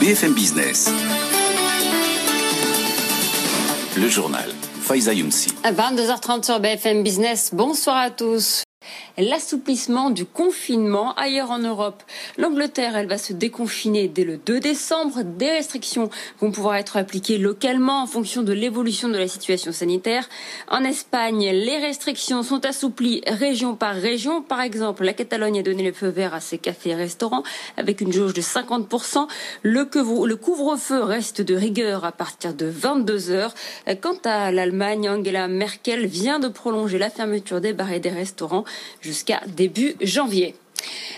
BFM Business. Le journal. Faiza Younsi. À 22h30 sur BFM Business. Bonsoir à tous l'assouplissement du confinement ailleurs en Europe. L'Angleterre, elle va se déconfiner dès le 2 décembre. Des restrictions vont pouvoir être appliquées localement en fonction de l'évolution de la situation sanitaire. En Espagne, les restrictions sont assouplies région par région. Par exemple, la Catalogne a donné le feu vert à ses cafés et restaurants avec une jauge de 50%. Le couvre-feu reste de rigueur à partir de 22 heures. Quant à l'Allemagne, Angela Merkel vient de prolonger la fermeture des bars et des restaurants jusqu'à début janvier.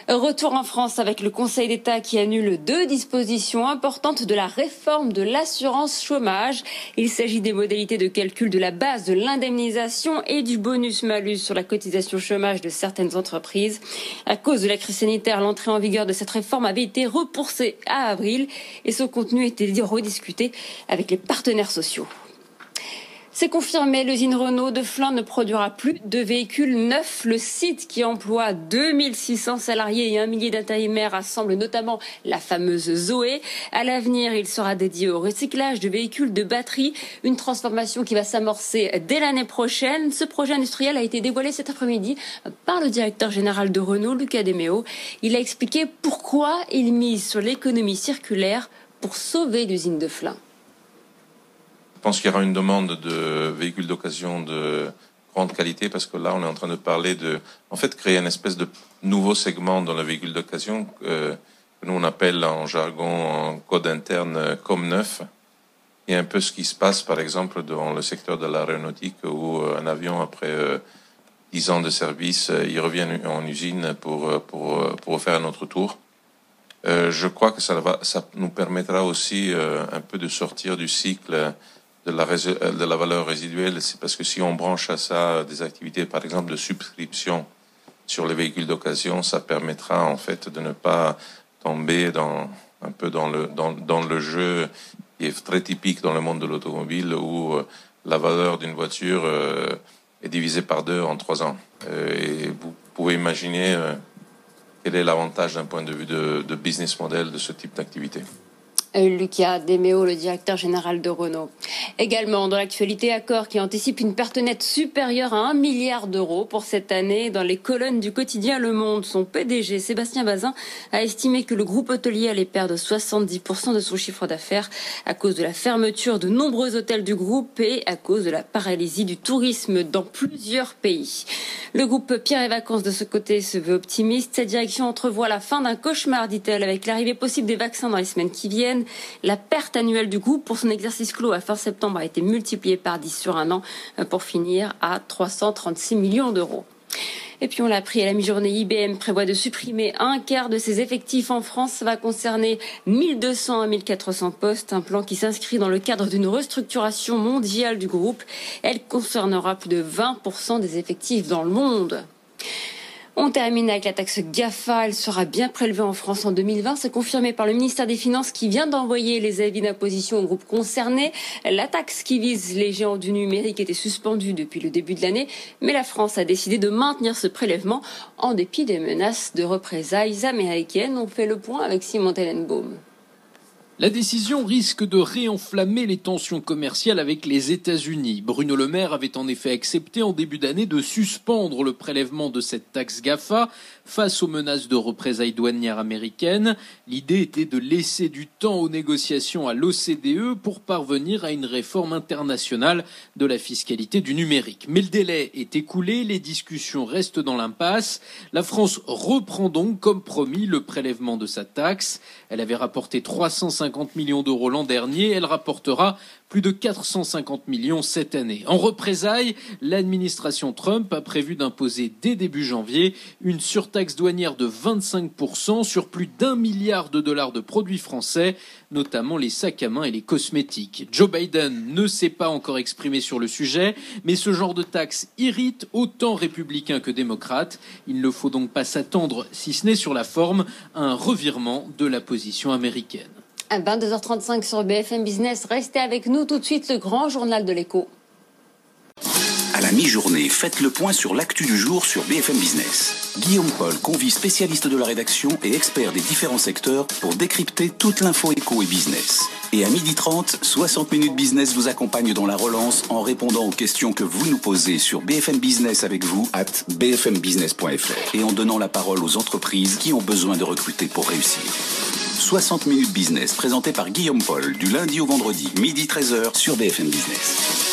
Retour en France avec le Conseil d'État qui annule deux dispositions importantes de la réforme de l'assurance chômage. Il s'agit des modalités de calcul de la base de l'indemnisation et du bonus-malus sur la cotisation chômage de certaines entreprises. À cause de la crise sanitaire, l'entrée en vigueur de cette réforme avait été repoussée à avril et son contenu était rediscuté avec les partenaires sociaux. C'est confirmé, l'usine Renault de Flins ne produira plus de véhicules neufs. Le site qui emploie 2600 salariés et un millier d'intérimaires rassemble notamment la fameuse Zoé. À l'avenir, il sera dédié au recyclage de véhicules de batterie, une transformation qui va s'amorcer dès l'année prochaine. Ce projet industriel a été dévoilé cet après-midi par le directeur général de Renault, Lucas Demeo. Il a expliqué pourquoi il mise sur l'économie circulaire pour sauver l'usine de Flins. Je pense qu'il y aura une demande de véhicules d'occasion de grande qualité parce que là, on est en train de parler de, en fait, créer une espèce de nouveau segment dans le véhicule d'occasion euh, que nous on appelle en jargon, en code interne, euh, comme neuf. Et un peu ce qui se passe, par exemple, dans le secteur de l'aéronautique où euh, un avion, après dix ans de service, il revient en usine pour, pour, pour faire un autre tour. je crois que ça, va, ça nous permettra aussi un peu de sortir du cycle de la, euh, de la valeur résiduelle, c'est parce que si on branche à ça des activités, par exemple, de subscription sur les véhicules d'occasion, ça permettra en fait de ne pas tomber dans un peu dans le dans, le jeu qui est très typique dans le monde de l'automobile où euh, la valeur d'une voiture euh, est divisée par deux en trois ans. et vous pouvez imaginer quel est l'avantage d'un point de vue de business model de ce type d'activité. Lucas Demeo, le directeur général de Renault. Également, dans l'actualité, Accor qui anticipe une perte nette supérieure à 1 milliard d'euros pour cette année. Dans les colonnes du quotidien Le Monde, son PDG, Sébastien Bazin, a estimé que le groupe hôtelier allait perdre 70% de son chiffre d'affaires à cause de la fermeture de nombreux hôtels du groupe et à cause de la paralysie du tourisme dans plusieurs pays. Le groupe Pierre et Vacances, de ce côté, se veut optimiste. Sa direction entrevoit la fin d'un cauchemar, dit-elle, avec l'arrivée possible des vaccins dans les semaines qui viennent. La perte annuelle du groupe pour son exercice clos à fin septembre a été multipliée par 10 sur un an euh, pour finir à 336 millions d'euros. Et puis on l'a appris à la mi-journée, IBM prévoit de supprimer un quart de ses effectifs en France. Ça va concerner 1200 à 1400 postes, un plan qui s'inscrit dans le cadre d'une restructuration mondiale du groupe. Elle concernera plus de 20% des effectifs dans le monde. On termine avec la taxe GAFA. Elle sera bien prélevée en France en 2020. C'est confirmé par le ministère des Finances qui vient d'envoyer les avis d'imposition aux groupes concernés. La taxe qui vise les géants du numérique était suspendue depuis le début de l'année, mais la France a décidé de maintenir ce prélèvement en dépit des menaces de représailles américaines. On fait le point avec Simon Tellenbaum. La décision risque de réenflammer les tensions commerciales avec les États-Unis. Bruno Le Maire avait en effet accepté en début d'année de suspendre le prélèvement de cette taxe GAFA face aux menaces de représailles douanières américaines. L'idée était de laisser du temps aux négociations à l'OCDE pour parvenir à une réforme internationale de la fiscalité du numérique. Mais le délai est écoulé, les discussions restent dans l'impasse. La France reprend donc, comme promis, le prélèvement de sa taxe. Elle avait rapporté 350 50 millions d'euros l'an dernier, elle rapportera plus de 450 millions cette année. En représailles, l'administration Trump a prévu d'imposer dès début janvier une surtaxe douanière de 25% sur plus d'un milliard de dollars de produits français, notamment les sacs à main et les cosmétiques. Joe Biden ne s'est pas encore exprimé sur le sujet, mais ce genre de taxe irrite autant républicains que démocrates. Il ne faut donc pas s'attendre, si ce n'est sur la forme, à un revirement de la position américaine. À 22h35 sur BFM Business, restez avec nous tout de suite le grand journal de l'écho. À la mi-journée, faites le point sur l'actu du jour sur BFM Business. Guillaume Paul convie spécialistes de la rédaction et experts des différents secteurs pour décrypter toute l'info éco et business. Et à 12h30, 60 minutes business vous accompagne dans la relance en répondant aux questions que vous nous posez sur BFM Business avec vous at bfmbusiness.fr et en donnant la parole aux entreprises qui ont besoin de recruter pour réussir. 60 minutes business présenté par Guillaume Paul du lundi au vendredi, midi 13h sur BFM Business.